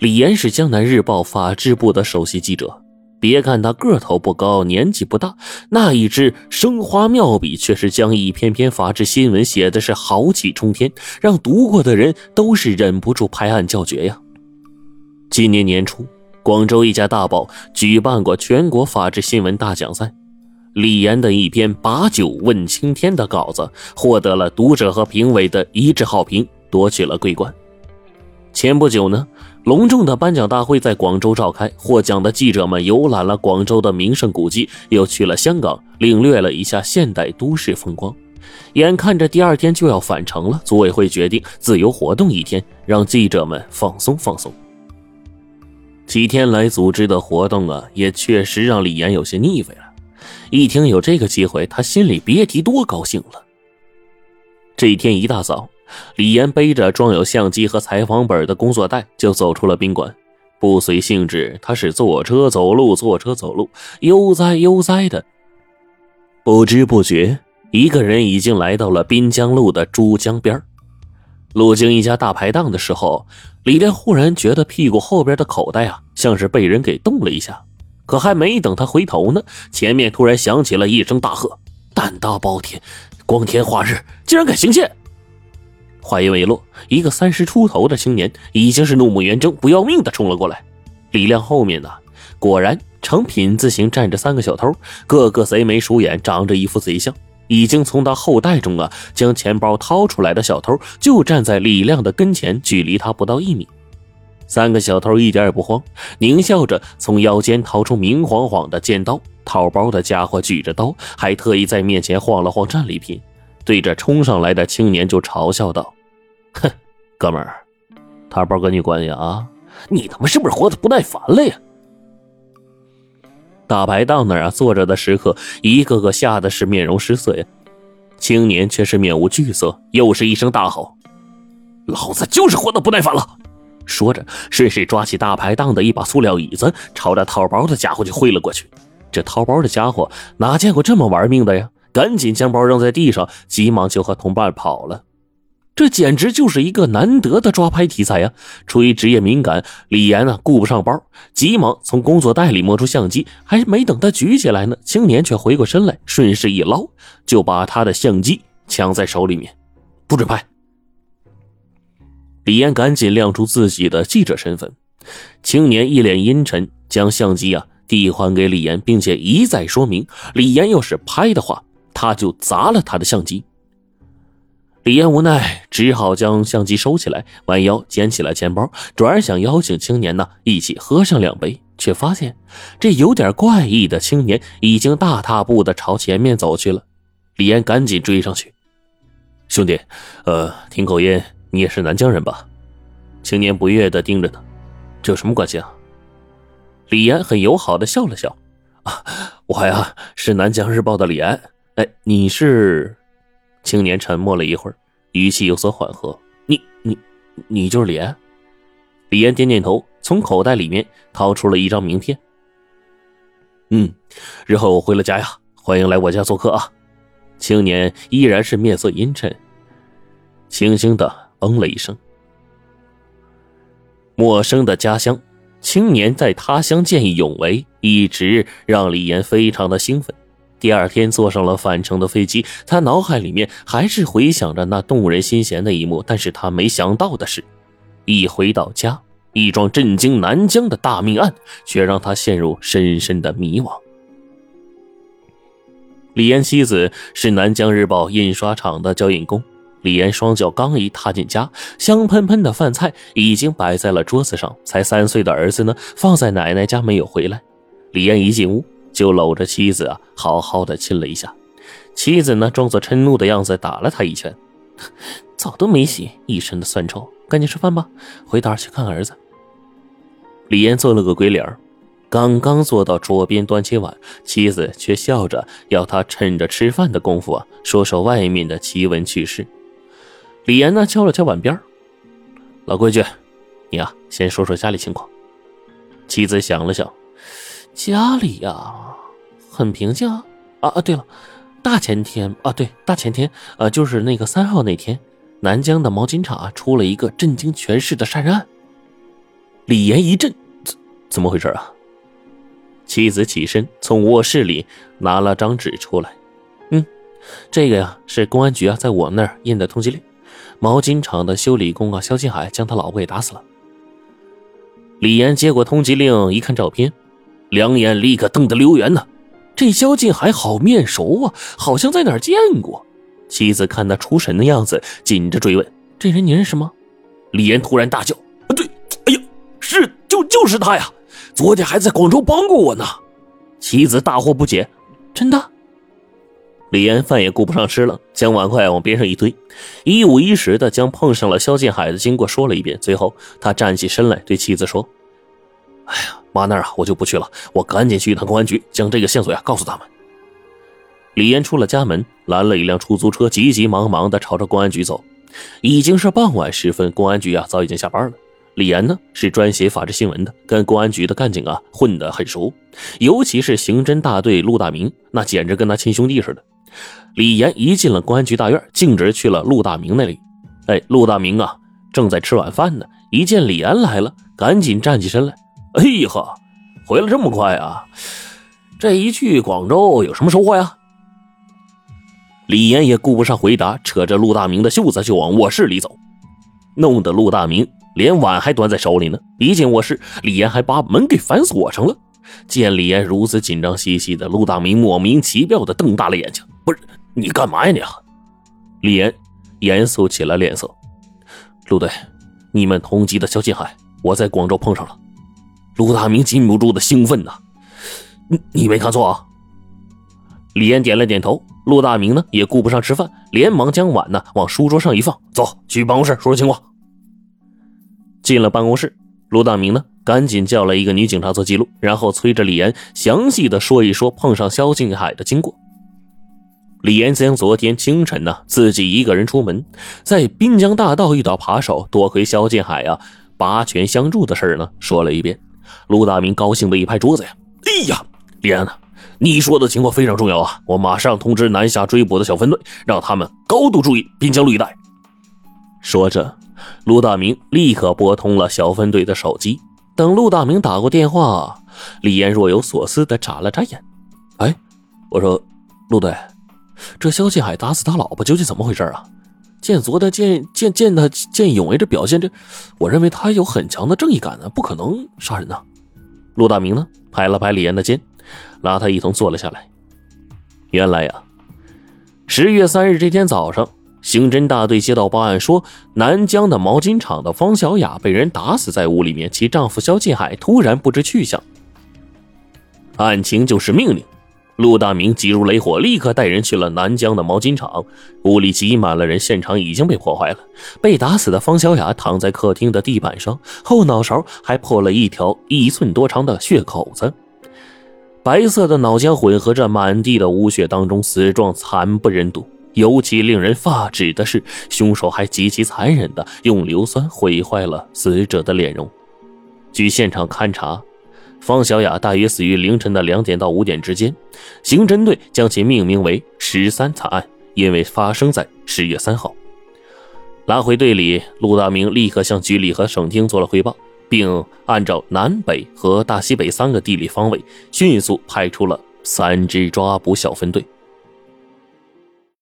李岩是江南日报法制部的首席记者。别看他个头不高，年纪不大，那一支生花妙笔却是将一篇篇法制新闻写的是豪气冲天，让读过的人都是忍不住拍案叫绝呀。今年年初，广州一家大报举办过全国法制新闻大奖赛，李岩的一篇“把酒问青天”的稿子获得了读者和评委的一致好评，夺取了桂冠。前不久呢。隆重的颁奖大会在广州召开，获奖的记者们游览了广州的名胜古迹，又去了香港，领略了一下现代都市风光。眼看着第二天就要返程了，组委会决定自由活动一天，让记者们放松放松。几天来组织的活动啊，也确实让李岩有些腻味了。一听有这个机会，他心里别提多高兴了。这一天一大早。李岩背着装有相机和采访本的工作袋，就走出了宾馆。不随兴致，他是坐车走路，坐车走路，悠哉悠哉的。不知不觉，一个人已经来到了滨江路的珠江边路经一家大排档的时候，李莲忽然觉得屁股后边的口袋啊，像是被人给动了一下。可还没等他回头呢，前面突然响起了一声大喝：“胆大包天，光天化日，竟然敢行窃！”话音未落，一个三十出头的青年已经是怒目圆睁、不要命的冲了过来。李亮后面呢，果然呈品字形站着三个小偷，个个贼眉鼠眼，长着一副贼相。已经从他后袋中啊将钱包掏出来的小偷，就站在李亮的跟前，距离他不到一米。三个小偷一点也不慌，狞笑着从腰间掏出明晃晃的尖刀。掏包的家伙举着刀，还特意在面前晃了晃战利品。对着冲上来的青年就嘲笑道：“哼，哥们儿，他包跟你关系啊？你他妈是不是活得不耐烦了呀？”大排档那儿啊，坐着的食客一个个吓得是面容失色呀，青年却是面无惧色，又是一声大吼：“老子就是活得不耐烦了！”说着，顺势抓起大排档的一把塑料椅子，朝着掏包的家伙就挥了过去。这掏包的家伙哪见过这么玩命的呀？赶紧将包扔在地上，急忙就和同伴跑了。这简直就是一个难得的抓拍题材呀！出于职业敏感，李岩呢顾不上包，急忙从工作袋里摸出相机。还没等他举起来呢，青年却回过身来，顺势一捞，就把他的相机抢在手里面，不准拍。李岩赶紧亮出自己的记者身份。青年一脸阴沉，将相机啊递还给李岩，并且一再说明：李岩要是拍的话。他就砸了他的相机。李岩无奈，只好将相机收起来，弯腰捡起了钱包，转而想邀请青年呢一起喝上两杯，却发现这有点怪异的青年已经大踏步的朝前面走去了。李岩赶紧追上去：“兄弟，呃，听口音，你也是南疆人吧？”青年不悦的盯着他：“这有什么关系啊？”李岩很友好的笑了笑：“啊，我呀是南疆日报的李岩。”哎，你是？青年沉默了一会儿，语气有所缓和。你、你、你就是李岩？李岩点点头，从口袋里面掏出了一张名片。嗯，日后我回了家呀，欢迎来我家做客啊！青年依然是面色阴沉，轻轻的嗯了一声。陌生的家乡，青年在他乡见义勇为，一直让李岩非常的兴奋。第二天坐上了返程的飞机，他脑海里面还是回想着那动人心弦的一幕。但是他没想到的是，一回到家，一桩震惊南疆的大命案却让他陷入深深的迷惘。李岩妻子是南疆日报印刷厂的交印工。李岩双脚刚一踏进家，香喷喷的饭菜已经摆在了桌子上。才三岁的儿子呢，放在奶奶家没有回来。李岩一进屋。就搂着妻子啊，好好的亲了一下。妻子呢，装作嗔怒的样子，打了他一拳。澡都没洗，一身的酸臭，赶紧吃饭吧，回头去看儿子。李岩做了个鬼脸刚刚坐到桌边端起碗，妻子却笑着要他趁着吃饭的功夫啊，说说外面的奇闻趣事。李岩呢，敲了敲碗边儿老规矩，你啊，先说说家里情况。妻子想了想。家里呀，很平静啊啊！对了，大前天啊，对，大前天，呃，就是那个三号那天，南疆的毛巾厂啊出了一个震惊全市的杀人案。李岩一震，怎怎么回事啊？妻子起身从卧室里拿了张纸出来，嗯，这个呀是公安局啊在我们那儿印的通缉令，毛巾厂的修理工啊肖金海将他老婆给打死了。李岩接过通缉令，一看照片，两眼立刻瞪得溜圆呢。这肖金海好面熟啊，好像在哪儿见过。妻子看他出神的样子，紧着追问：“这人你认识吗？”李岩突然大叫：“啊，对，哎呀，是，就就是他呀！昨天还在广州帮过我呢。”妻子大惑不解：“真的？”李岩饭也顾不上吃了，将碗筷往边上一推，一五一十的将碰上了肖建海的经过说了一遍。最后，他站起身来对妻子说：“哎呀，妈那儿啊，我就不去了，我赶紧去一趟公安局，将这个线索呀告诉他们。”李岩出了家门，拦了一辆出租车，急急忙忙的朝着公安局走。已经是傍晚时分，公安局啊早已经下班了。李岩呢是专写法制新闻的，跟公安局的干警啊混得很熟，尤其是刑侦大队陆大明，那简直跟他亲兄弟似的。李岩一进了公安局大院，径直去了陆大明那里。哎，陆大明啊正在吃晚饭呢，一见李岩来了，赶紧站起身来。哎呀呵，回来这么快啊？这一去广州有什么收获呀？李岩也顾不上回答，扯着陆大明的袖子就往卧室里走，弄得陆大明连碗还端在手里呢。一进卧室，李岩还把门给反锁上了。见李岩如此紧张兮兮的，陆大明莫名其妙的瞪大了眼睛：“不是你干嘛呀你？”李岩严肃起了脸色：“陆队，你们通缉的肖金海，我在广州碰上了。”陆大明禁不住的兴奋呐：“你你没看错啊？”李岩点了点头。陆大明呢也顾不上吃饭，连忙将碗呢往书桌上一放，走去办公室说说情况。进了办公室，陆大明呢赶紧叫来一个女警察做记录，然后催着李岩详细的说一说碰上萧静海的经过。李岩将昨天清晨呢自己一个人出门，在滨江大道遇到扒手，多亏萧静海啊拔拳相助的事呢说了一遍。陆大明高兴的一拍桌子呀：“哎呀，李安呢？”你说的情况非常重要啊！我马上通知南下追捕的小分队，让他们高度注意滨江路一带。说着，陆大明立刻拨通了小分队的手机。等陆大明打过电话，李岩若有所思的眨了眨眼。哎，我说，陆队，这肖继海打死他老婆究竟怎么回事啊？见昨的见见见他见勇为这表现，这我认为他有很强的正义感呢，不可能杀人呐。陆大明呢，拍了拍李岩的肩。拉他一同坐了下来。原来呀，十月三日这天早上，刑侦大队接到报案，说南疆的毛巾厂的方小雅被人打死在屋里面，其丈夫肖继海突然不知去向。案情就是命令，陆大明急如雷火，立刻带人去了南疆的毛巾厂。屋里挤满了人，现场已经被破坏了。被打死的方小雅躺在客厅的地板上，后脑勺还破了一条一寸多长的血口子。白色的脑浆混合着满地的污血当中，死状惨不忍睹。尤其令人发指的是，凶手还极其残忍的用硫酸毁坏了死者的脸容。据现场勘查，方小雅大约死于凌晨的两点到五点之间。刑侦队将其命名为“十三惨案”，因为发生在十月三号。拉回队里，陆大明立刻向局里和省厅做了汇报。并按照南北和大西北三个地理方位，迅速派出了三支抓捕小分队。